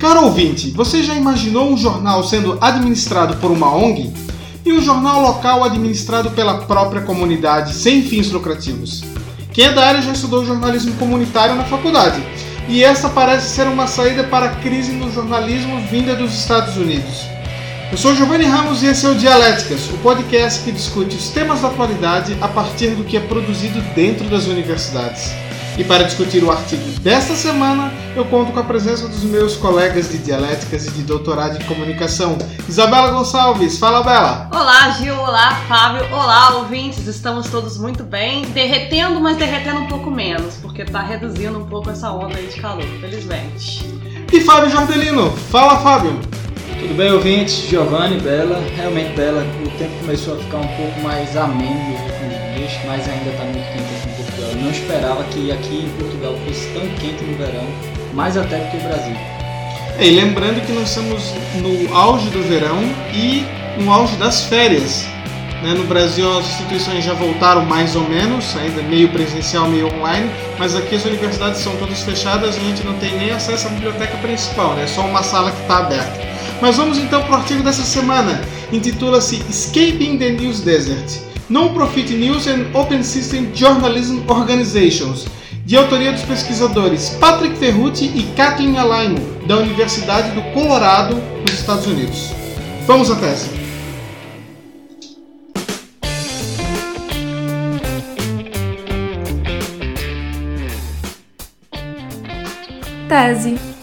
Caro ouvinte, você já imaginou um jornal sendo administrado por uma ONG e um jornal local administrado pela própria comunidade sem fins lucrativos? Quem é da área já estudou jornalismo comunitário na faculdade, e essa parece ser uma saída para a crise no jornalismo vinda dos Estados Unidos. Eu sou Giovanni Ramos e esse é o Dialéticas, o podcast que discute os temas da atualidade a partir do que é produzido dentro das universidades. E para discutir o artigo desta semana, eu conto com a presença dos meus colegas de dialéticas e de doutorado em comunicação. Isabela Gonçalves, fala Bela! Olá Gil, olá Fábio, olá ouvintes, estamos todos muito bem, derretendo, mas derretendo um pouco menos, porque está reduzindo um pouco essa onda aí de calor, felizmente. E Fábio Jordelino, fala Fábio! Tudo bem, ouvintes? Giovanni, Bela, realmente Bela, o tempo começou a ficar um pouco mais ameno nos últimos dias, mas ainda está muito quente aqui. Eu não esperava que aqui em Portugal fosse tão quente no verão, mais até do que o Brasil. E lembrando que nós estamos no auge do verão e no auge das férias. Né? No Brasil as instituições já voltaram mais ou menos, ainda meio presencial, meio online, mas aqui as universidades são todas fechadas e a gente não tem nem acesso à biblioteca principal, né? é só uma sala que está aberta. Mas vamos então para o artigo dessa semana. Intitula-se Escaping the News Desert Non-Profit News and Open System Journalism Organizations, de autoria dos pesquisadores Patrick Ferrucci e Kathleen Alaimo, da Universidade do Colorado, nos Estados Unidos. Vamos à tese. Tese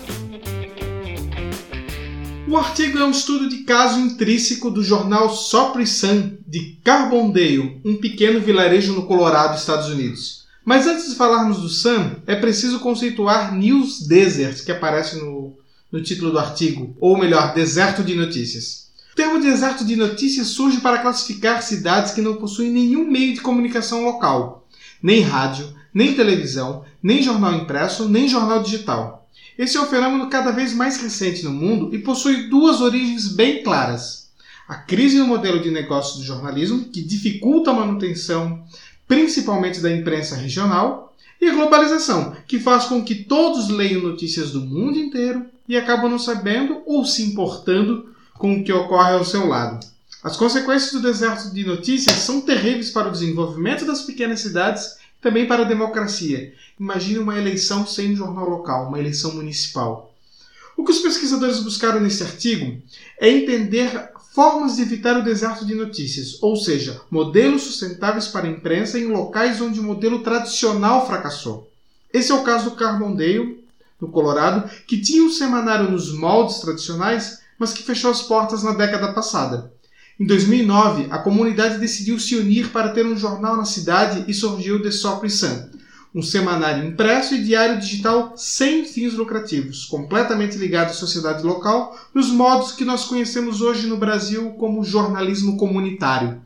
o artigo é um estudo de caso intrínseco do jornal Sopre Sun, de Carbondale, um pequeno vilarejo no Colorado, Estados Unidos. Mas antes de falarmos do Sun, é preciso conceituar News Desert, que aparece no, no título do artigo, ou melhor, deserto de notícias. O termo deserto de notícias surge para classificar cidades que não possuem nenhum meio de comunicação local, nem rádio, nem televisão, nem jornal impresso, nem jornal digital. Esse é um fenômeno cada vez mais recente no mundo e possui duas origens bem claras. A crise no modelo de negócio do jornalismo, que dificulta a manutenção principalmente da imprensa regional, e a globalização, que faz com que todos leiam notícias do mundo inteiro e acabam não sabendo ou se importando com o que ocorre ao seu lado. As consequências do deserto de notícias são terríveis para o desenvolvimento das pequenas cidades também para a democracia. Imagine uma eleição sem jornal local, uma eleição municipal. O que os pesquisadores buscaram nesse artigo é entender formas de evitar o deserto de notícias, ou seja, modelos sustentáveis para a imprensa em locais onde o modelo tradicional fracassou. Esse é o caso do Carbondale, no Colorado, que tinha um semanário nos moldes tradicionais, mas que fechou as portas na década passada. Em 2009, a comunidade decidiu se unir para ter um jornal na cidade e surgiu The Sopre Sun, um semanário impresso e diário digital sem fins lucrativos, completamente ligado à sociedade local, nos modos que nós conhecemos hoje no Brasil como jornalismo comunitário.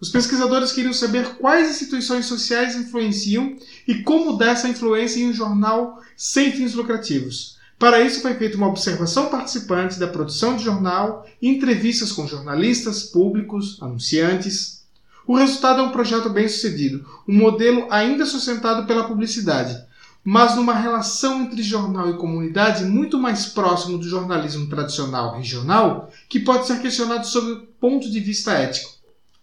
Os pesquisadores queriam saber quais instituições sociais influenciam e como dessa influência em um jornal sem fins lucrativos. Para isso, foi feita uma observação participante da produção de jornal e entrevistas com jornalistas, públicos, anunciantes. O resultado é um projeto bem sucedido, um modelo ainda sustentado pela publicidade, mas numa relação entre jornal e comunidade muito mais próximo do jornalismo tradicional regional, que pode ser questionado sob o ponto de vista ético.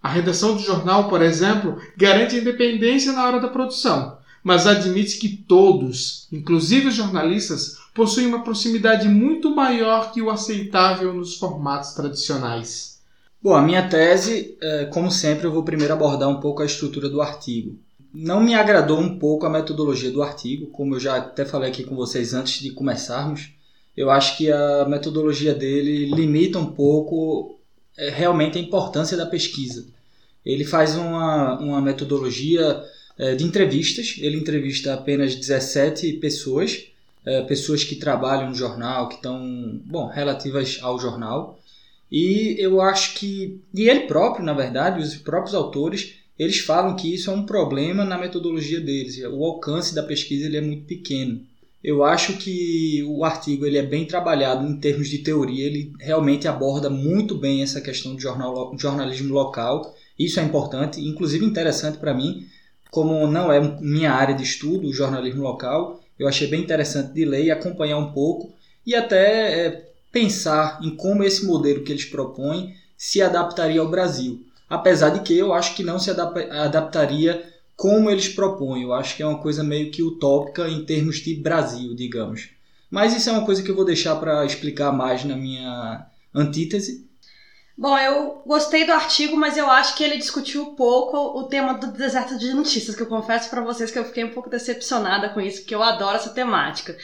A redação do jornal, por exemplo, garante independência na hora da produção, mas admite que todos, inclusive os jornalistas, possuem uma proximidade muito maior que o aceitável nos formatos tradicionais. Bom, a minha tese, é, como sempre, eu vou primeiro abordar um pouco a estrutura do artigo. Não me agradou um pouco a metodologia do artigo, como eu já até falei aqui com vocês antes de começarmos. Eu acho que a metodologia dele limita um pouco é, realmente a importância da pesquisa. Ele faz uma, uma metodologia de entrevistas, ele entrevista apenas 17 pessoas é, pessoas que trabalham no jornal, que estão, bom, relativas ao jornal. E eu acho que, e ele próprio, na verdade, os próprios autores, eles falam que isso é um problema na metodologia deles. O alcance da pesquisa ele é muito pequeno. Eu acho que o artigo ele é bem trabalhado em termos de teoria, ele realmente aborda muito bem essa questão de jornal, jornalismo local. Isso é importante, inclusive interessante para mim, como não é minha área de estudo, o jornalismo local, eu achei bem interessante de ler e acompanhar um pouco. e até é, pensar em como esse modelo que eles propõem se adaptaria ao Brasil. Apesar de que eu acho que não se adaptaria como eles propõem. Eu acho que é uma coisa meio que utópica em termos de Brasil, digamos. Mas isso é uma coisa que eu vou deixar para explicar mais na minha antítese. Bom, eu gostei do artigo, mas eu acho que ele discutiu pouco o tema do deserto de notícias, que eu confesso para vocês que eu fiquei um pouco decepcionada com isso, porque eu adoro essa temática.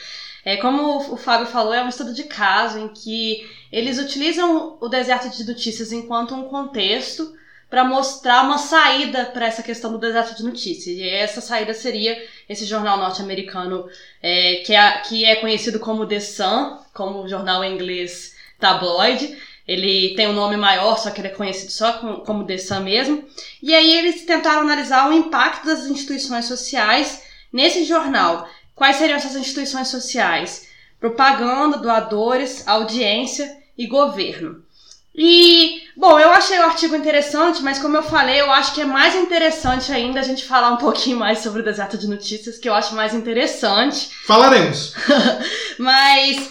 É, como o Fábio falou, é um estudo de caso em que eles utilizam o deserto de notícias enquanto um contexto para mostrar uma saída para essa questão do deserto de notícias. E essa saída seria esse jornal norte-americano é, que, é, que é conhecido como The Sun, como jornal em inglês tabloide. Ele tem um nome maior, só que ele é conhecido só como, como The Sun mesmo. E aí eles tentaram analisar o impacto das instituições sociais nesse jornal. Quais seriam essas instituições sociais? Propaganda, doadores, audiência e governo. E, bom, eu achei o artigo interessante, mas como eu falei, eu acho que é mais interessante ainda a gente falar um pouquinho mais sobre o deserto de notícias, que eu acho mais interessante. Falaremos. mas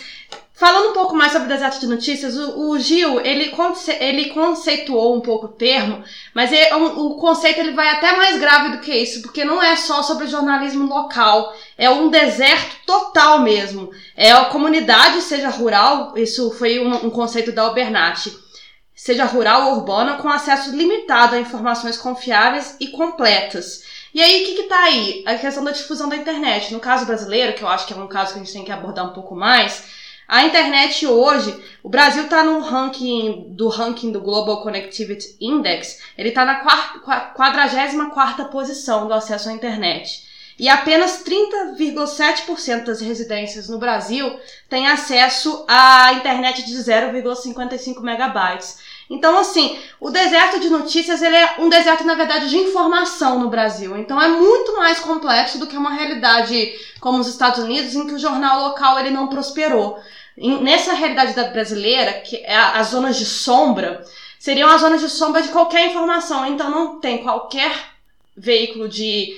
Falando um pouco mais sobre o deserto de notícias, o, o Gil, ele, conce, ele conceituou um pouco o termo, mas ele, um, o conceito ele vai até mais grave do que isso, porque não é só sobre jornalismo local, é um deserto total mesmo. É a comunidade, seja rural, isso foi um, um conceito da Albernati, seja rural ou urbana, com acesso limitado a informações confiáveis e completas. E aí, o que, que tá aí? A questão da difusão da internet. No caso brasileiro, que eu acho que é um caso que a gente tem que abordar um pouco mais, a internet hoje, o Brasil está no ranking do ranking do Global Connectivity Index, ele está na 44 posição do acesso à internet. E apenas 30,7% das residências no Brasil têm acesso à internet de 0,55 megabytes. Então, assim, o deserto de notícias ele é um deserto, na verdade, de informação no Brasil. Então, é muito mais complexo do que uma realidade como os Estados Unidos, em que o jornal local ele não prosperou. Nessa realidade brasileira, que é as zonas de sombra, seriam as zonas de sombra de qualquer informação. Então não tem qualquer veículo de.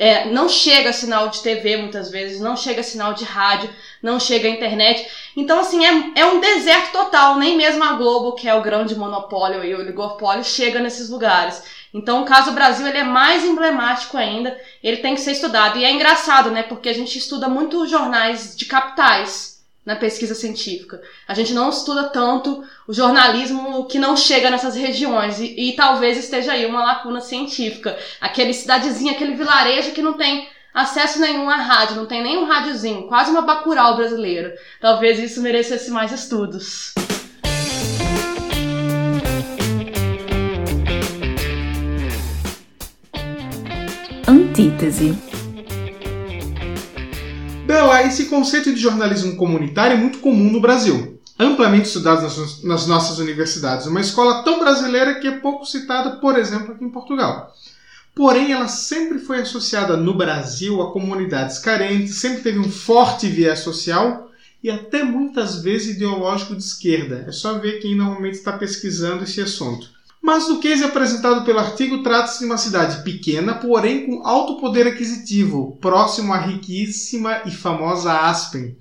É, não chega sinal de TV muitas vezes, não chega sinal de rádio, não chega internet. Então, assim, é, é um deserto total. Nem mesmo a Globo, que é o grande monopólio e oligopólio, chega nesses lugares. Então, o caso Brasil ele é mais emblemático ainda. Ele tem que ser estudado. E é engraçado, né? Porque a gente estuda muito jornais de capitais na pesquisa científica. A gente não estuda tanto o jornalismo que não chega nessas regiões e, e talvez esteja aí uma lacuna científica. Aquele cidadezinho, aquele vilarejo que não tem acesso nenhum à rádio, não tem nenhum rádiozinho, quase uma bacural brasileira. Talvez isso merecesse mais estudos. Antítese Bela, esse conceito de jornalismo comunitário é muito comum no Brasil, amplamente estudado nas, nas nossas universidades. Uma escola tão brasileira que é pouco citada, por exemplo, aqui em Portugal. Porém, ela sempre foi associada no Brasil a comunidades carentes, sempre teve um forte viés social e até muitas vezes ideológico de esquerda. É só ver quem normalmente está pesquisando esse assunto. Mas no case apresentado pelo artigo, trata-se de uma cidade pequena, porém com alto poder aquisitivo, próximo à riquíssima e famosa Aspen.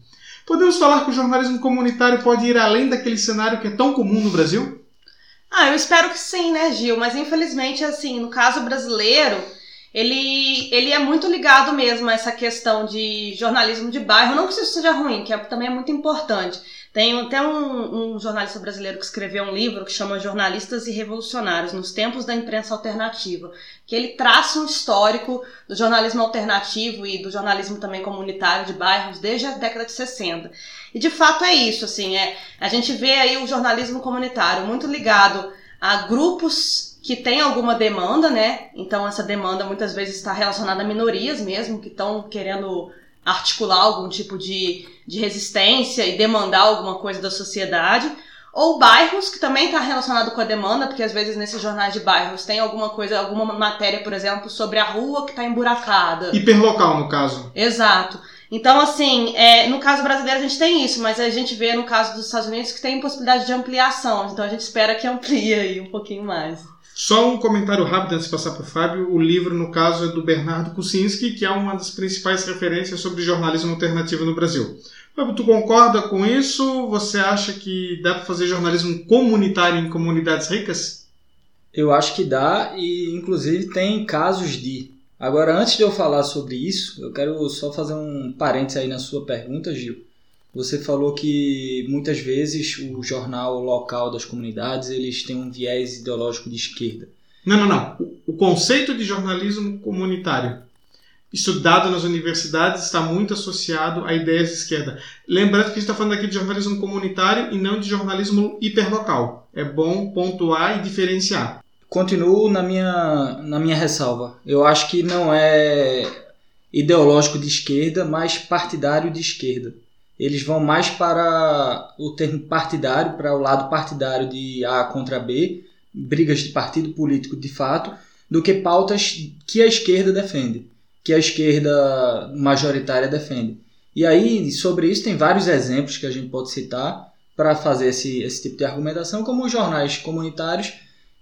Podemos falar que o jornalismo comunitário pode ir além daquele cenário que é tão comum no Brasil? Ah, eu espero que sim, né, Gil? Mas infelizmente, assim, no caso brasileiro, ele, ele é muito ligado mesmo a essa questão de jornalismo de bairro. Não que isso seja ruim, que é, também é muito importante. Tem até um, um, jornalista brasileiro que escreveu um livro que chama Jornalistas e Revolucionários nos Tempos da Imprensa Alternativa, que ele traça um histórico do jornalismo alternativo e do jornalismo também comunitário de bairros desde a década de 60. E de fato é isso, assim, é, a gente vê aí o jornalismo comunitário muito ligado a grupos que têm alguma demanda, né? Então essa demanda muitas vezes está relacionada a minorias mesmo, que estão querendo articular algum tipo de, de resistência e demandar alguma coisa da sociedade. Ou bairros, que também está relacionado com a demanda, porque às vezes nesses jornais de bairros tem alguma coisa, alguma matéria, por exemplo, sobre a rua que está emburacada. Hiperlocal, no caso. Exato. Então, assim, é, no caso brasileiro a gente tem isso, mas a gente vê no caso dos Estados Unidos que tem possibilidade de ampliação. Então a gente espera que amplie aí um pouquinho mais. Só um comentário rápido antes de passar para o Fábio. O livro, no caso, é do Bernardo Kucinski, que é uma das principais referências sobre jornalismo alternativo no Brasil. Fábio, tu concorda com isso? Você acha que dá para fazer jornalismo comunitário em comunidades ricas? Eu acho que dá e inclusive tem casos de. Agora, antes de eu falar sobre isso, eu quero só fazer um parênteses aí na sua pergunta, Gil. Você falou que muitas vezes o jornal local das comunidades eles têm um viés ideológico de esquerda. Não, não, não. O, o conceito de jornalismo comunitário estudado nas universidades está muito associado a ideias de esquerda. Lembrando que a gente está falando aqui de jornalismo comunitário e não de jornalismo hiperlocal. É bom pontuar e diferenciar. Continuo na minha, na minha ressalva. Eu acho que não é ideológico de esquerda, mas partidário de esquerda eles vão mais para o termo partidário, para o lado partidário de A contra B, brigas de partido político de fato, do que pautas que a esquerda defende, que a esquerda majoritária defende. E aí, sobre isso, tem vários exemplos que a gente pode citar para fazer esse, esse tipo de argumentação, como os jornais comunitários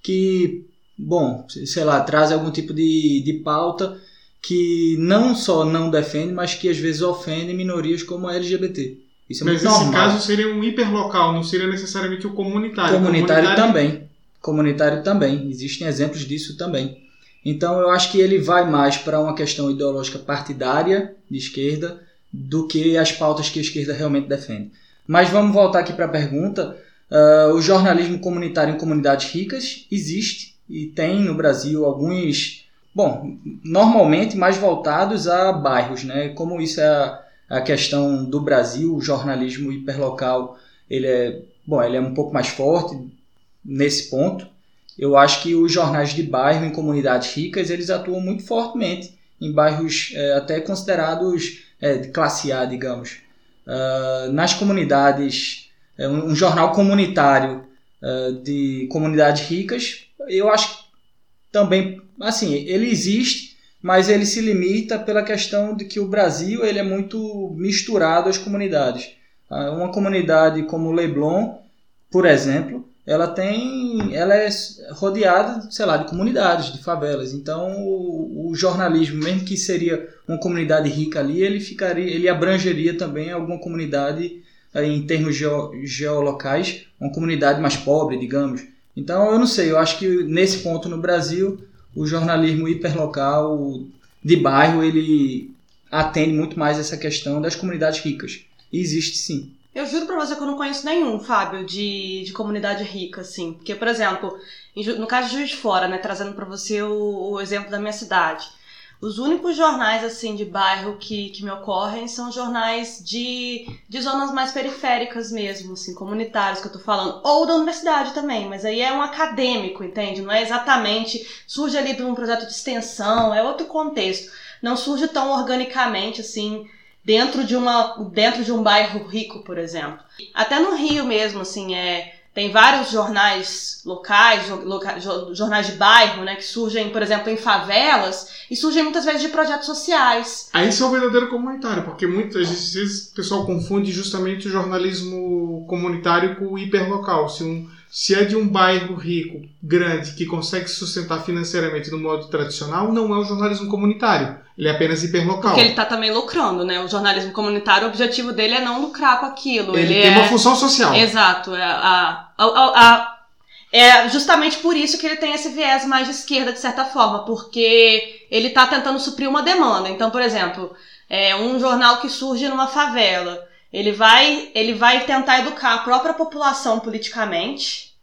que, bom, sei lá, trazem algum tipo de, de pauta que não só não defende, mas que às vezes ofende minorias como a LGBT. Isso é mas muito nesse caso seria um hiperlocal, não seria necessariamente o comunitário. Comunitário, comunitário também. Comunitário também. Existem exemplos disso também. Então eu acho que ele vai mais para uma questão ideológica partidária de esquerda do que as pautas que a esquerda realmente defende. Mas vamos voltar aqui para a pergunta. Uh, o jornalismo comunitário em comunidades ricas existe e tem no Brasil alguns Bom, normalmente mais voltados a bairros, né? Como isso é a, questão do Brasil, o jornalismo hiperlocal, ele é, bom, ele é um pouco mais forte nesse ponto. Eu acho que os jornais de bairro em comunidades ricas, eles atuam muito fortemente em bairros é, até considerados é, de classe A, digamos. Uh, nas comunidades, é, um, um, jornal comunitário uh, de comunidades ricas, eu acho também, assim, ele existe, mas ele se limita pela questão de que o Brasil ele é muito misturado às comunidades. Ah, uma comunidade como Leblon, por exemplo, ela tem, ela é rodeada, sei lá, de comunidades, de favelas. Então, o, o, jornalismo, mesmo que seria uma comunidade rica ali, ele ficaria, ele abrangeria também alguma comunidade em termos geo, geolocais, uma comunidade mais pobre, digamos. Então, eu não sei, eu acho que nesse ponto no Brasil, o jornalismo hiperlocal de bairro, ele atende muito mais essa questão das comunidades ricas. E existe sim. Eu juro pra você que eu não conheço nenhum, Fábio, de, de comunidade rica, assim. Porque, por exemplo, no caso de Juiz de Fora, né, trazendo para você o, o exemplo da minha cidade. Os únicos jornais assim de bairro que, que me ocorrem são jornais de, de zonas mais periféricas mesmo, assim, comunitários que eu tô falando, ou da universidade também, mas aí é um acadêmico, entende? Não é exatamente surge ali de um projeto de extensão, é outro contexto. Não surge tão organicamente assim dentro de uma dentro de um bairro rico, por exemplo. Até no Rio mesmo, assim, é tem vários jornais locais, loca, jornais de bairro, né, que surgem, por exemplo, em favelas e surgem muitas vezes de projetos sociais. Aí isso é o verdadeiro comunitário, porque muitas vezes o pessoal confunde justamente o jornalismo comunitário com o hiperlocal. Se, um, se é de um bairro rico, grande, que consegue se sustentar financeiramente no modo tradicional, não é o jornalismo comunitário. Ele é apenas hiperlocal. Porque ele está também lucrando, né? O jornalismo comunitário, o objetivo dele é não lucrar com aquilo. Ele, ele tem é... uma função social. Exato. É, a, a, a, é justamente por isso que ele tem esse viés mais de esquerda, de certa forma, porque ele está tentando suprir uma demanda. Então, por exemplo, é um jornal que surge numa favela. Ele vai, ele vai tentar educar a própria população politicamente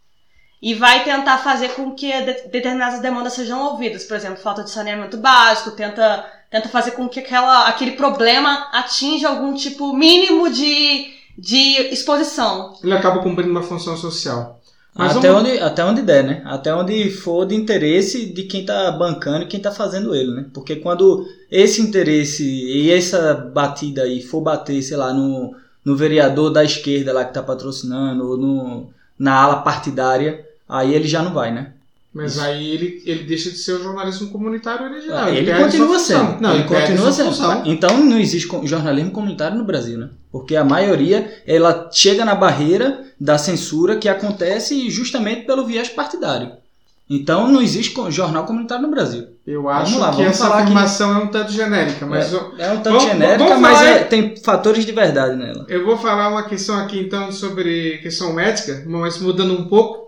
e vai tentar fazer com que determinadas demandas sejam ouvidas. Por exemplo, falta de saneamento básico, tenta tenta fazer com que aquela, aquele problema atinja algum tipo mínimo de, de exposição. Ele acaba cumprindo uma função social. Mas até, vamos... onde, até onde der, né? Até onde for de interesse de quem está bancando e quem está fazendo ele, né? Porque quando esse interesse e essa batida aí for bater, sei lá, no, no vereador da esquerda lá que está patrocinando ou no, na ala partidária, aí ele já não vai, né? Mas Isso. aí ele, ele deixa de ser o jornalismo comunitário original. ele, ele continua sendo. Não, ele, ele continua sendo. Então não existe jornalismo comunitário no Brasil, né? Porque a maioria ela chega na barreira da censura que acontece justamente pelo viés partidário. Então não existe jornal comunitário no Brasil. Eu acho lá, que essa falar que- afirmação é um tanto genérica, mas eu, É um tanto Vamos- genérica, vamos mas falar- é- tem fatores de verdade nela. eu vou falar uma questão aqui então sobre questão ética, mas mudando um pouco.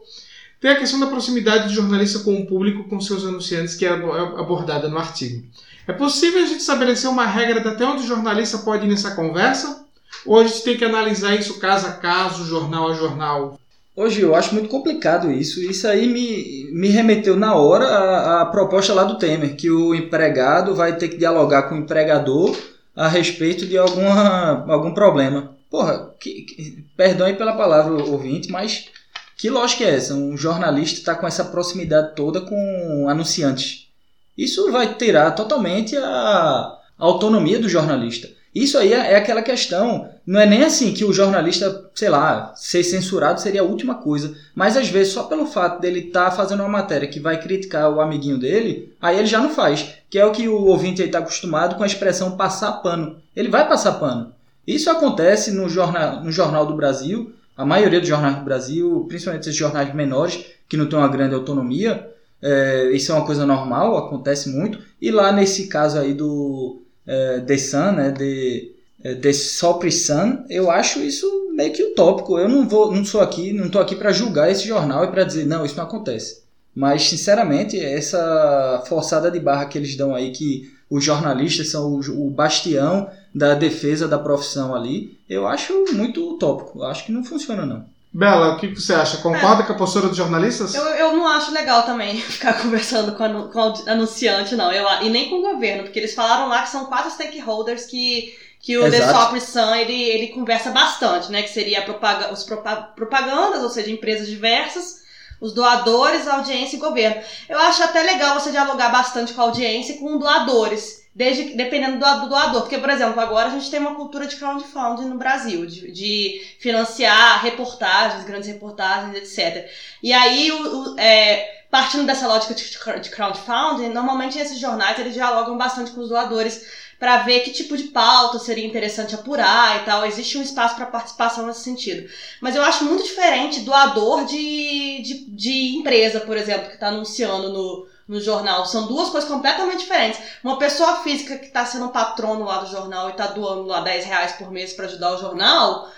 Tem a questão da proximidade do jornalista com o público, com seus anunciantes, que é abo- abordada no artigo. É possível a gente estabelecer uma regra de até onde o jornalista pode ir nessa conversa? Ou a gente tem que analisar isso caso a caso, jornal a jornal? Hoje eu acho muito complicado isso. Isso aí me, me remeteu na hora à proposta lá do Temer, que o empregado vai ter que dialogar com o empregador a respeito de alguma, algum problema. Porra, que, que, perdoe pela palavra, ouvinte, mas que lógica é essa? Um jornalista está com essa proximidade toda com anunciantes. Isso vai tirar totalmente a autonomia do jornalista. Isso aí é, é aquela questão. Não é nem assim que o jornalista, sei lá, ser censurado seria a última coisa. Mas às vezes, só pelo fato dele estar fazendo uma matéria que vai criticar o amiguinho dele, aí ele já não faz. Que é o que o ouvinte aí está acostumado com a expressão passar pano. Ele vai passar pano. Isso acontece no jornal, no jornal do Brasil, a maioria dos jornais do Brasil, principalmente esses jornais menores, que não têm uma grande autonomia, é, isso é uma coisa normal, acontece muito. E lá nesse caso aí do é, The Sun, né, de, é, The Sopri Sun, eu acho isso meio que utópico. Eu não vou, não sou aqui, não estou aqui para julgar esse jornal e para dizer não, isso não acontece. Mas sinceramente, essa forçada de barra que eles dão aí que os jornalistas são o, o bastião da defesa da profissão ali, eu acho muito utópico. Eu acho que não funciona não. Bela, o que você acha? Concorda com a postura dos jornalistas? Eu, eu não acho legal também ficar conversando com, anu- com o anunciante, não. Eu, e nem com o governo, porque eles falaram lá que são quatro stakeholders que, que o The. Sopri Sun ele, ele conversa bastante, né? Que seria a propaga os propa- propagandas, ou seja, empresas diversas, os doadores, audiência e governo. Eu acho até legal você dialogar bastante com a audiência e com doadores. Desde, dependendo do, do doador. Porque, por exemplo, agora a gente tem uma cultura de crowdfunding no Brasil, de, de financiar reportagens, grandes reportagens, etc. E aí, o, o- é, partindo dessa lógica de, de crowdfunding, normalmente esses jornais eles dialogam bastante com os doadores para ver que tipo de pauta seria interessante apurar e tal. Existe um espaço para participação nesse sentido. Mas eu acho muito diferente doador de, de, de empresa, por exemplo, que está anunciando no, no jornal. São duas coisas completamente diferentes. Uma pessoa física que está sendo patrono lá do jornal e está doando lá 10 reais por mês para ajudar o jornal.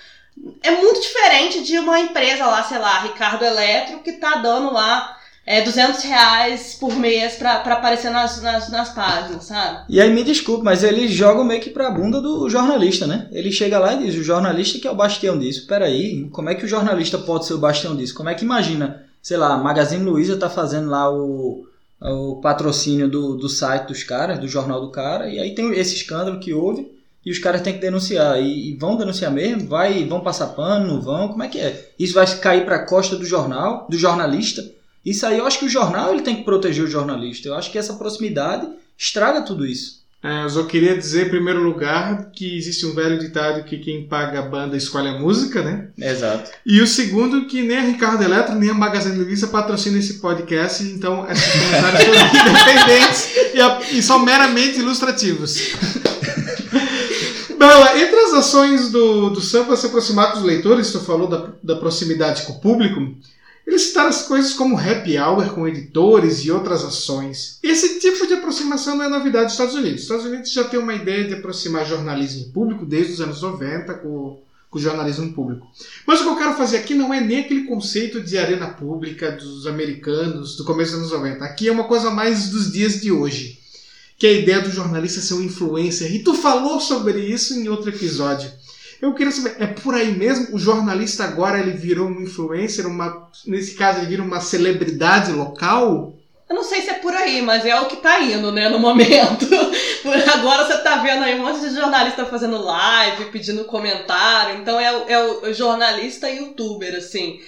É muito diferente de uma empresa lá, sei lá, Ricardo Eletro, que tá dando lá é, 200 reais por mês pra, pra aparecer nas, nas, nas páginas, sabe? E aí me desculpe, mas eles jogam meio que pra bunda do jornalista, né? Ele chega lá e diz, o jornalista que é o bastião disso. Peraí, como é que o jornalista pode ser o bastião disso? Como é que imagina, sei lá, Magazine Luiza tá fazendo lá o, o patrocínio do, do site dos caras, do jornal do cara, e aí tem esse escândalo que houve, e os caras têm que denunciar. E, e vão denunciar mesmo? Vai, vão passar pano, não vão? Como é que é? Isso vai cair pra costa do jornal, do jornalista? Isso aí eu acho que o jornal ele tem que proteger o jornalista. Eu acho que essa proximidade estraga tudo isso. É, eu só queria dizer, em primeiro lugar, que existe um velho ditado que quem paga a banda escolhe a música, né? Exato. E o segundo, que nem a Ricardo Eletro, nem a Magazine Luiza patrocinam esse podcast, então esses comentários foram independentes e, a- e são meramente ilustrativos. Bela, entre as ações do, do Sam para se aproximar dos leitores, tu falou da, da proximidade com o público, eles citaram as coisas como happy hour com editores e outras ações. Esse tipo de aproximação não é novidade dos Estados Unidos. Os Estados Unidos já tem uma ideia de aproximar jornalismo público desde os anos 90 com, com o jornalismo público. Mas o que eu quero fazer aqui não é nem aquele conceito de arena pública dos americanos do começo dos anos 90. Aqui é uma coisa mais dos dias de hoje. Que é a ideia do jornalista ser um influencer. E tu falou sobre isso em outro episódio. Eu queria saber, é por aí mesmo? O jornalista agora ele virou um influencer, uma, nesse caso ele vira uma celebridade local? Eu não sei se é por aí, mas é o que tá indo, né, no momento. Agora você tá vendo aí um monte de jornalista fazendo live, pedindo comentário. Então é, o- é o jornalista youtuber, assim.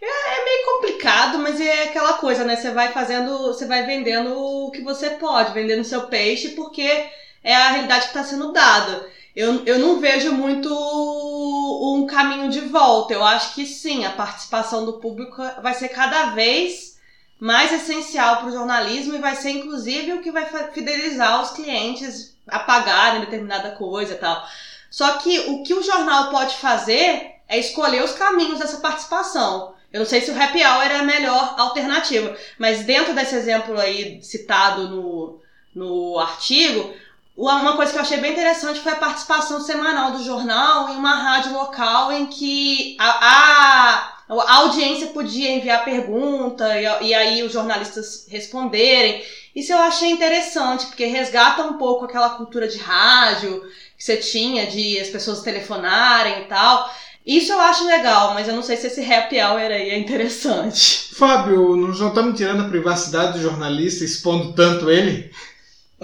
É, é meio complicado, mas é aquela coisa, né? Você vai fazendo, você vai vendendo o que você pode, vendendo seu peixe, porque é a realidade que está sendo dada. Eu, eu não vejo muito um caminho de volta. Eu acho que sim, a participação do público vai ser cada vez mais essencial para o jornalismo e vai ser inclusive o que vai fidelizar os clientes a pagarem determinada coisa e tal. Só que o que o jornal pode fazer é escolher os caminhos dessa participação. Eu não sei se o happy hour é a melhor alternativa, mas dentro desse exemplo aí citado no, no artigo, uma coisa que eu achei bem interessante foi a participação semanal do jornal em uma rádio local em que a, a, a audiência podia enviar pergunta e, e, aí os jornalistas responderem. Isso eu achei interessante, porque resgata um pouco aquela cultura de rádio que você tinha, de as pessoas telefonarem e tal. Isso eu acho legal, mas eu não sei se esse happy hour aí é interessante. Fábio, não estamos tirando a privacidade do jornalista expondo tanto ele?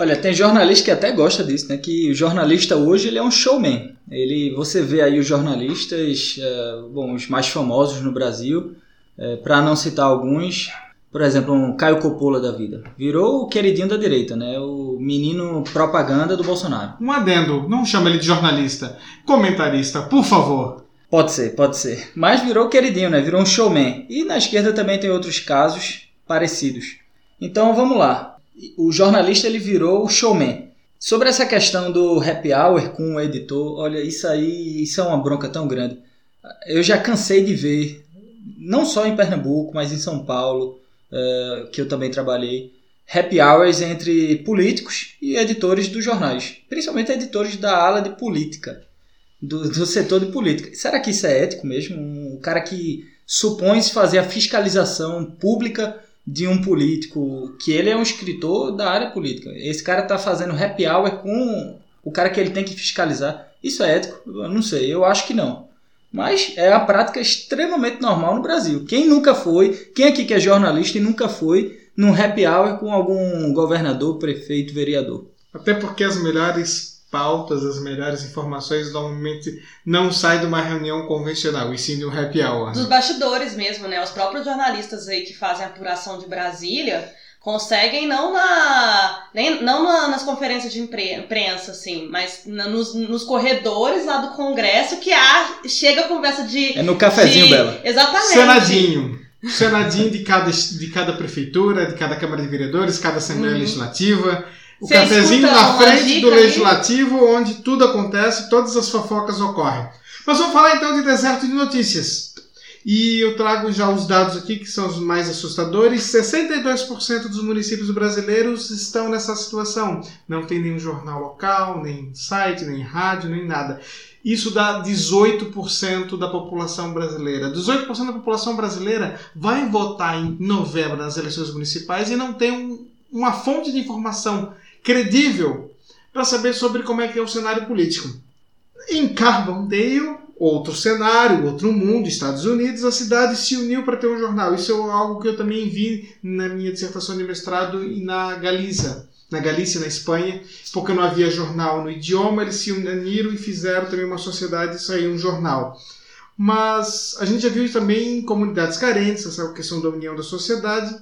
Olha, tem jornalista que até gosta disso, né? Que o jornalista hoje ele é um showman. Ele, você vê aí os jornalistas, é, bom, os mais famosos no Brasil, é, para não citar alguns, por exemplo, um Caio Coppola da vida. Virou o queridinho da direita, né? O menino propaganda do Bolsonaro. Um adendo, não chama ele de jornalista, comentarista, por favor. Pode ser, pode ser. Mas virou o queridinho, né? Virou um showman. E na esquerda também tem outros casos parecidos. Então vamos lá o jornalista ele virou o showman. Sobre essa questão do happy hour com o editor, olha, isso aí isso é uma bronca tão grande. Eu já cansei de ver, não só em Pernambuco, mas em São Paulo, uh, que eu também trabalhei, happy hours entre políticos e editores dos jornais, principalmente editores da ala de política, do, do setor de política. Será que isso é ético mesmo? Um cara que supõe-se fazer a fiscalização pública de um político que ele é um escritor da área política. Esse cara está fazendo happy hour com o cara que ele tem que fiscalizar. Isso é ético? Eu não sei, eu acho que não. Mas é a prática extremamente normal no Brasil. Quem nunca foi, quem aqui que é jornalista e nunca foi num happy hour com algum governador, prefeito, vereador? Até porque as melhores pautas, as melhores informações normalmente não saem de uma reunião convencional, e sim de um happy hour. Dos bastidores mesmo, né? Os próprios jornalistas aí que fazem a apuração de Brasília conseguem não na nem não na, nas conferências de imprensa assim, mas na, nos, nos corredores lá do Congresso que há, chega a conversa de É no cafezinho de, dela. Exatamente. Senadinho. Senadinho de cada, de cada prefeitura, de cada Câmara de Vereadores, cada Assembleia uhum. Legislativa o cafezinho na frente do legislativo, aí? onde tudo acontece, todas as fofocas ocorrem. Mas vamos falar então de deserto de notícias. E eu trago já os dados aqui que são os mais assustadores. 62% dos municípios brasileiros estão nessa situação. Não tem nenhum jornal local, nem site, nem rádio, nem nada. Isso dá 18% da população brasileira. 18% da população brasileira vai votar em novembro nas eleições municipais e não tem um, uma fonte de informação credível para saber sobre como é que é o cenário político. Em Carbondale, outro cenário, outro mundo, Estados Unidos, a cidade se uniu para ter um jornal. Isso é algo que eu também vi na minha dissertação de mestrado na Galícia, na Galícia, na Espanha, porque não havia jornal no idioma, eles se uniram e fizeram também uma sociedade e saiu um jornal. Mas a gente já viu também em comunidades carentes, essa questão da união da sociedade,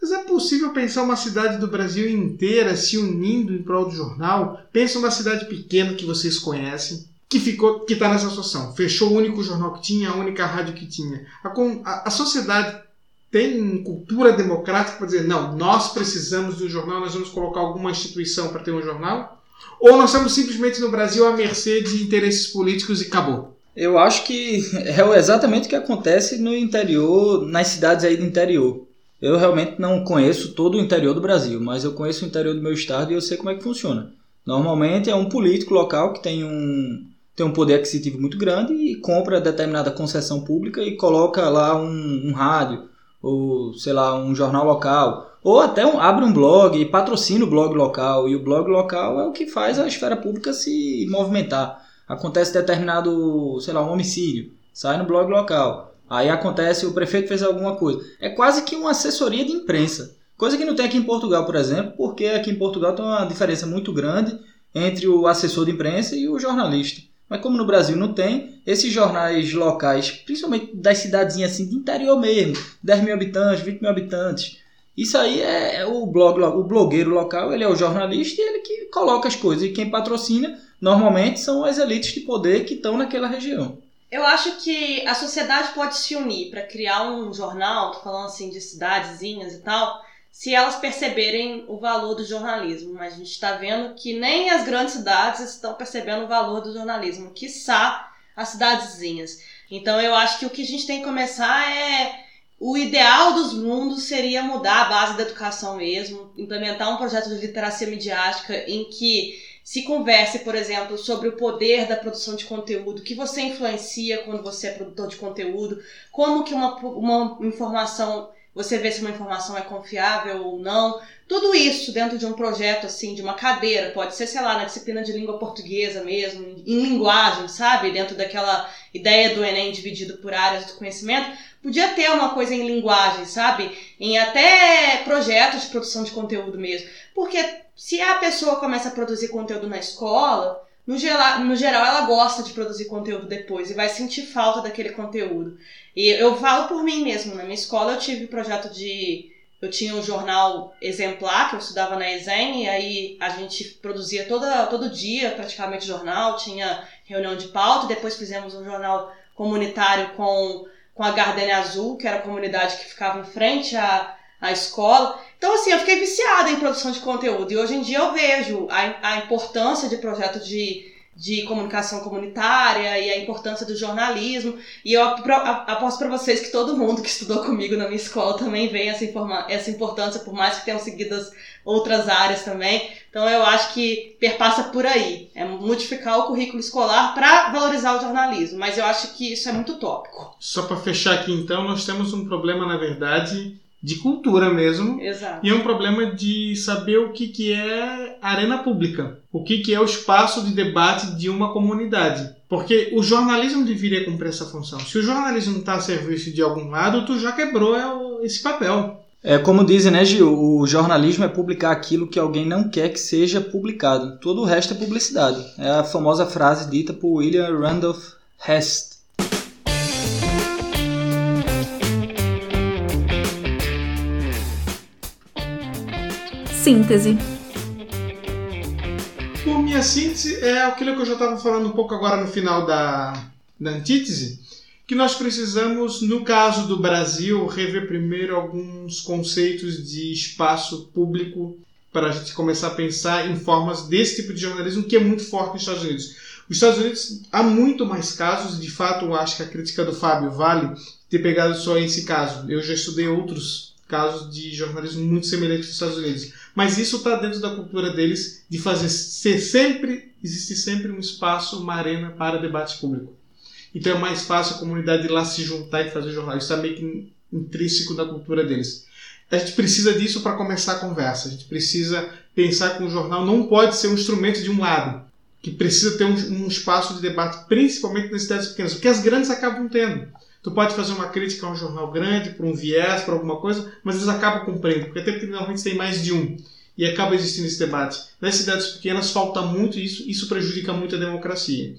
mas é possível pensar uma cidade do Brasil inteira se unindo em prol do jornal? Pensa uma cidade pequena que vocês conhecem, que ficou, que está nessa situação. Fechou o único jornal que tinha, a única rádio que tinha. A, a, a sociedade tem cultura democrática para dizer, não, nós precisamos de um jornal, nós vamos colocar alguma instituição para ter um jornal? Ou nós estamos simplesmente no Brasil à mercê de interesses políticos e acabou? Eu acho que é exatamente o que acontece no interior, nas cidades aí do interior. Eu realmente não conheço todo o interior do Brasil, mas eu conheço o interior do meu estado e eu sei como é que funciona. Normalmente é um político local que tem um, tem um poder aquisitivo muito grande e compra determinada concessão pública e coloca lá um, um rádio ou sei lá um jornal local ou até um, abre um blog e patrocina o blog local e o blog local é o que faz a esfera pública se movimentar. Acontece determinado, sei lá, um homicídio, sai no blog local. Aí acontece, o prefeito fez alguma coisa. É quase que uma assessoria de imprensa. Coisa que não tem aqui em Portugal, por exemplo, porque aqui em Portugal tem uma diferença muito grande entre o assessor de imprensa e o jornalista. Mas como no Brasil não tem, esses jornais locais, principalmente das cidadezinhas assim, de interior mesmo, 10 mil habitantes, 20 mil habitantes, isso aí é, é o blog, o blogueiro local, ele é o jornalista e ele que coloca as coisas. E quem patrocina, normalmente, são as elites de poder que estão naquela região. Eu acho que a sociedade pode se unir para criar um jornal, tô falando assim de cidadezinhas e tal, se elas perceberem o valor do jornalismo. Mas a gente está vendo que nem as grandes cidades estão percebendo o valor do jornalismo, quiçá as cidadezinhas. Então eu acho que o que a gente tem que começar é o ideal dos mundos seria mudar a base da educação mesmo, implementar um projeto de literacia midiática em que se converse, por exemplo, sobre o poder da produção de conteúdo, que você influencia quando você é produtor de conteúdo, como que uma, uma informação, você vê se uma informação é confiável ou não. Tudo isso dentro de um projeto, assim, de uma cadeira, pode ser, sei lá, na disciplina de língua portuguesa mesmo, em linguagem, sabe? Dentro daquela ideia do Enem dividido por áreas do conhecimento, podia ter uma coisa em linguagem, sabe? Em até projetos de produção de conteúdo mesmo. Porque se a pessoa começa a produzir conteúdo na escola, no geral, no geral ela gosta de produzir conteúdo depois e vai sentir falta daquele conteúdo. E eu falo por mim mesmo, na minha escola eu tive projeto de eu tinha um jornal exemplar que eu estudava na ESEM, e aí a gente produzia toda, todo dia praticamente jornal, tinha reunião de pauta, depois fizemos um jornal comunitário com, com a Gardenia Azul, que era a comunidade que ficava em frente à, à escola. Então, assim, eu fiquei viciada em produção de conteúdo, e hoje em dia eu vejo a, a importância de projetos de de comunicação comunitária e a importância do jornalismo. E eu aposto para vocês que todo mundo que estudou comigo na minha escola também vê essa, essa importância, por mais que tenham seguido as outras áreas também. Então eu acho que perpassa por aí. É modificar o currículo escolar para valorizar o jornalismo. Mas eu acho que isso é muito tópico. Só para fechar aqui então, nós temos um problema, na verdade, de cultura mesmo. Exato. E é um problema de saber o que, que é arena pública, o que, que é o espaço de debate de uma comunidade. Porque o jornalismo deveria cumprir essa função. Se o jornalismo está a serviço de algum lado, tu já quebrou é esse papel. É como dizem, né, Gil? O jornalismo é publicar aquilo que alguém não quer que seja publicado. Todo o resto é publicidade. É a famosa frase dita por William Randolph Hearst. Síntese. Por minha síntese, é aquilo que eu já estava falando um pouco agora no final da, da antítese, que nós precisamos, no caso do Brasil, rever primeiro alguns conceitos de espaço público para a gente começar a pensar em formas desse tipo de jornalismo que é muito forte nos Estados Unidos. Os Estados Unidos há muito mais casos, de fato, eu acho que a crítica do Fábio vale ter pegado só esse caso. Eu já estudei outros casos de jornalismo muito semelhantes nos Estados Unidos. Mas isso está dentro da cultura deles de fazer ser sempre, existe sempre um espaço, uma arena para debate público. Então é mais fácil a comunidade lá se juntar e fazer jornal. Isso está meio que intrínseco da cultura deles. A gente precisa disso para começar a conversa. A gente precisa pensar que o jornal não pode ser um instrumento de um lado, que precisa ter um, um espaço de debate, principalmente nas cidades pequenas, porque as grandes acabam tendo. Tu pode fazer uma crítica a um jornal grande, para um viés, para alguma coisa, mas eles acabam cumprindo, porque até porque normalmente tem mais de um. E acaba existindo esse debate. Nas cidades pequenas falta muito isso, isso prejudica muito a democracia.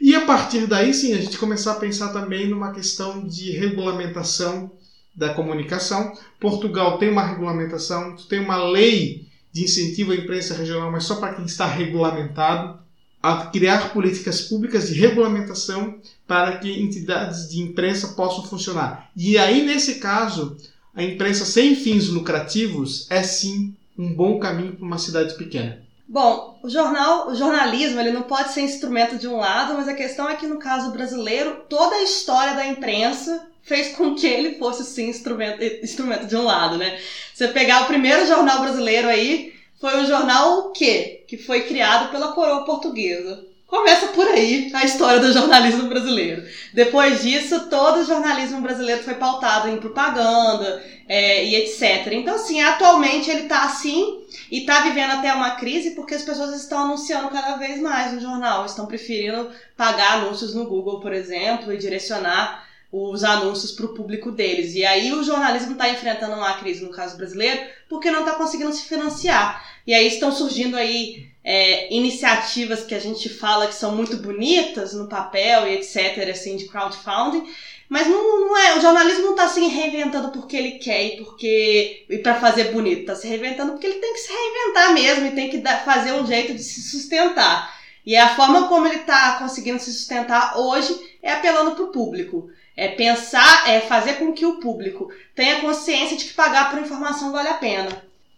E a partir daí, sim, a gente começar a pensar também numa questão de regulamentação da comunicação. Portugal tem uma regulamentação, tem uma lei de incentivo à imprensa regional, mas só para quem está regulamentado a criar políticas públicas de regulamentação para que entidades de imprensa possam funcionar. E aí, nesse caso, a imprensa sem fins lucrativos é sim um bom caminho para uma cidade pequena. Bom, o jornal, o jornalismo, ele não pode ser instrumento de um lado, mas a questão é que no caso brasileiro, toda a história da imprensa fez com que ele fosse sim instrumento, instrumento de um lado, né? Você pegar o primeiro jornal brasileiro aí, foi o jornal o quê? Que foi criado pela coroa portuguesa. Começa por aí a história do jornalismo brasileiro. Depois disso, todo o jornalismo brasileiro foi pautado em propaganda é, e etc. Então, assim, atualmente ele está assim e está vivendo até uma crise porque as pessoas estão anunciando cada vez mais no jornal, estão preferindo pagar anúncios no Google, por exemplo, e direcionar os anúncios para o público deles. E aí o jornalismo está enfrentando uma crise, no caso brasileiro, porque não está conseguindo se financiar. E aí estão surgindo aí é, iniciativas que a gente fala que são muito bonitas no papel e etc, assim, de crowdfunding, mas não, não é, o jornalismo não está se reinventando porque ele quer e porque e para fazer bonito, está se reinventando porque ele tem que se reinventar mesmo e tem que dar, fazer um jeito de se sustentar. E a forma como ele está conseguindo se sustentar hoje é apelando para o público. É pensar, é fazer com que o público tenha consciência de que pagar por informação vale a pena.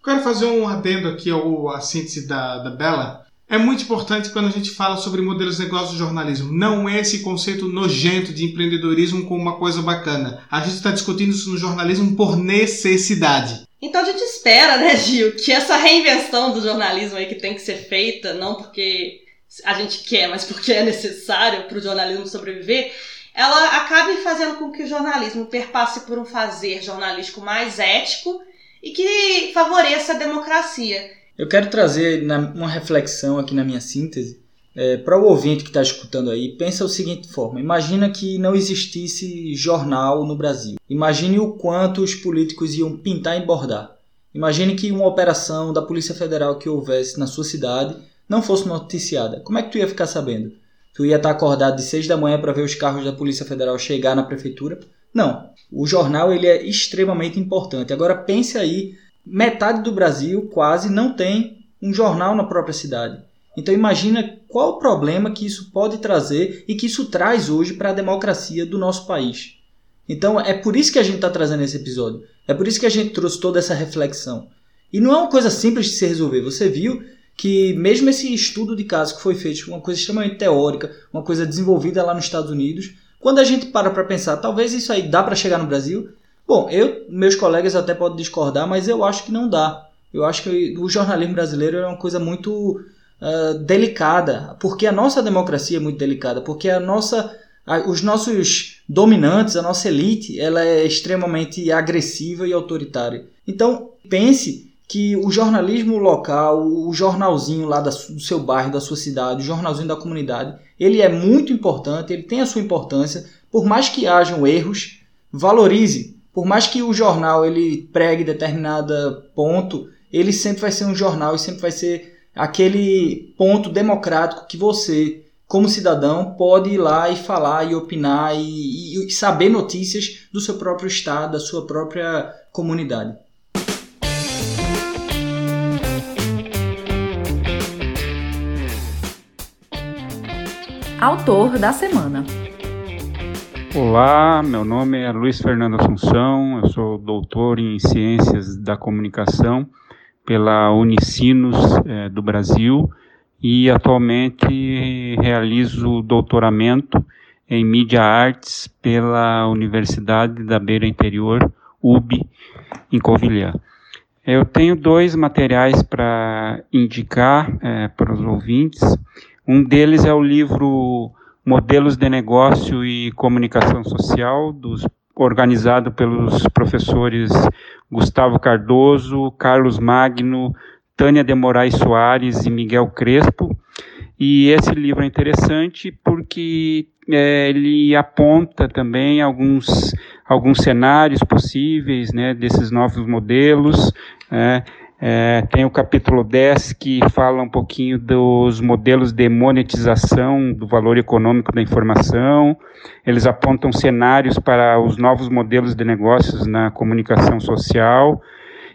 Quero fazer um adendo aqui ao a síntese da, da Bela. é muito importante quando a gente fala sobre modelos de negócio do jornalismo. Não é esse conceito nojento de empreendedorismo como uma coisa bacana. A gente está discutindo isso no jornalismo por necessidade. Então a gente espera, né, Gil, que essa reinvenção do jornalismo aí que tem que ser feita, não porque a gente quer, mas porque é necessário para o jornalismo sobreviver, ela acabe fazendo com que o jornalismo perpasse por um fazer jornalístico mais ético e que favoreça a democracia. Eu quero trazer uma reflexão aqui na minha síntese é, para o ouvinte que está escutando aí. Pensa o seguinte forma: imagina que não existisse jornal no Brasil. Imagine o quanto os políticos iam pintar e bordar. Imagine que uma operação da Polícia Federal que houvesse na sua cidade não fosse noticiada. Como é que tu ia ficar sabendo? Tu ia estar acordado de 6 da manhã para ver os carros da Polícia Federal chegar na prefeitura? Não. O jornal ele é extremamente importante. Agora pense aí metade do Brasil quase não tem um jornal na própria cidade. Então imagina qual o problema que isso pode trazer e que isso traz hoje para a democracia do nosso país. Então é por isso que a gente está trazendo esse episódio. É por isso que a gente trouxe toda essa reflexão. E não é uma coisa simples de se resolver. Você viu que mesmo esse estudo de caso que foi feito, uma coisa extremamente teórica, uma coisa desenvolvida lá nos Estados Unidos, quando a gente para para pensar, talvez isso aí dá para chegar no Brasil, Bom, eu, meus colegas até podem discordar, mas eu acho que não dá. Eu acho que o jornalismo brasileiro é uma coisa muito uh, delicada, porque a nossa democracia é muito delicada, porque a nossa, os nossos dominantes, a nossa elite, ela é extremamente agressiva e autoritária. Então, pense que o jornalismo local, o jornalzinho lá do seu bairro, da sua cidade, o jornalzinho da comunidade, ele é muito importante, ele tem a sua importância, por mais que hajam erros, valorize por mais que o jornal ele pregue determinado ponto, ele sempre vai ser um jornal e sempre vai ser aquele ponto democrático que você, como cidadão, pode ir lá e falar e opinar e, e saber notícias do seu próprio estado, da sua própria comunidade. Autor da semana. Olá, meu nome é Luiz Fernando Assunção, eu sou doutor em Ciências da Comunicação pela Unicinos é, do Brasil e atualmente realizo doutoramento em Mídia Artes pela Universidade da Beira Interior, UB, em Covilhã. Eu tenho dois materiais para indicar é, para os ouvintes. Um deles é o livro Modelos de Negócio e Comunicação Social, dos, organizado pelos professores Gustavo Cardoso, Carlos Magno, Tânia de Moraes Soares e Miguel Crespo. E esse livro é interessante porque é, ele aponta também alguns, alguns cenários possíveis né, desses novos modelos. É, é, tem o capítulo 10 que fala um pouquinho dos modelos de monetização do valor econômico da informação. Eles apontam cenários para os novos modelos de negócios na comunicação social.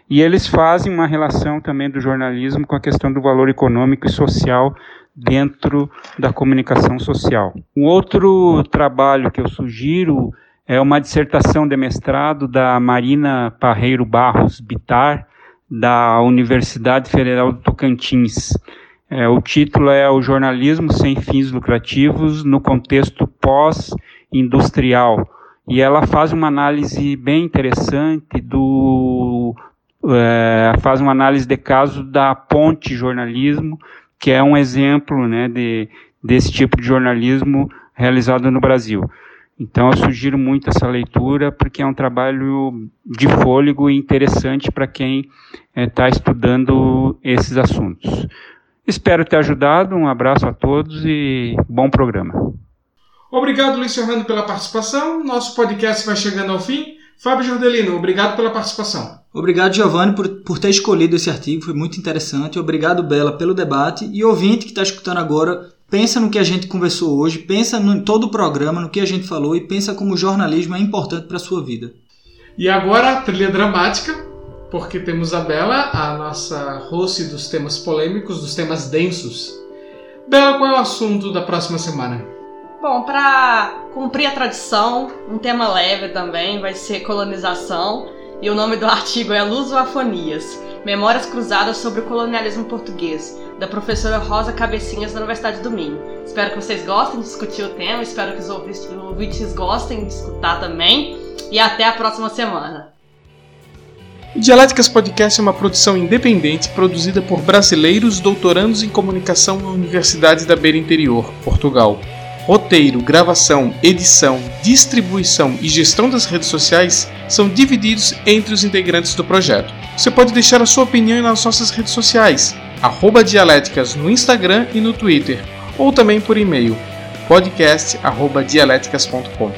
E eles fazem uma relação também do jornalismo com a questão do valor econômico e social dentro da comunicação social. Um outro trabalho que eu sugiro é uma dissertação de mestrado da Marina Parreiro Barros Bitar, da Universidade Federal do Tocantins. É, o título é O Jornalismo Sem Fins Lucrativos no Contexto Pós-Industrial. E ela faz uma análise bem interessante do. É, faz uma análise de caso da Ponte Jornalismo, que é um exemplo né, de, desse tipo de jornalismo realizado no Brasil. Então eu sugiro muito essa leitura porque é um trabalho de fôlego e interessante para quem está eh, é, estudando esses assuntos. Espero ter ajudado. Um abraço a todos e bom programa. Obrigado, Luiz Fernando, pela participação. Nosso podcast vai chegando ao fim. Fábio Jordelino, obrigado pela participação. Obrigado, Giovanni, por, por ter escolhido esse artigo, foi muito interessante. Obrigado, Bela, pelo debate. E ouvinte que está escutando agora, pensa no que a gente conversou hoje, pensa no, em todo o programa, no que a gente falou e pensa como o jornalismo é importante para a sua vida. E agora, trilha dramática, porque temos a Bela, a nossa host dos temas polêmicos, dos temas densos. Bela, qual é o assunto da próxima semana? Bom, para cumprir a tradição, um tema leve também vai ser colonização, e o nome do artigo é Lusofonias Memórias Cruzadas sobre o Colonialismo Português, da professora Rosa Cabecinhas da Universidade do Minho. Espero que vocês gostem de discutir o tema, espero que os ouvintes gostem de escutar também, e até a próxima semana. O Dialéticas Podcast é uma produção independente produzida por brasileiros doutorandos em comunicação na Universidade da Beira Interior, Portugal. Roteiro, gravação, edição, distribuição e gestão das redes sociais são divididos entre os integrantes do projeto. Você pode deixar a sua opinião nas nossas redes sociais, Dialéticas no Instagram e no Twitter, ou também por e-mail, podcast.dialéticas.com.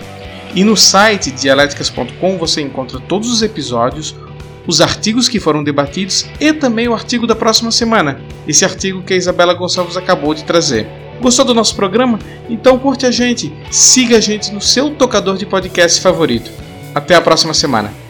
E no site dialéticas.com você encontra todos os episódios, os artigos que foram debatidos e também o artigo da próxima semana, esse artigo que a Isabela Gonçalves acabou de trazer. Gostou do nosso programa? Então curte a gente, siga a gente no seu tocador de podcast favorito. Até a próxima semana.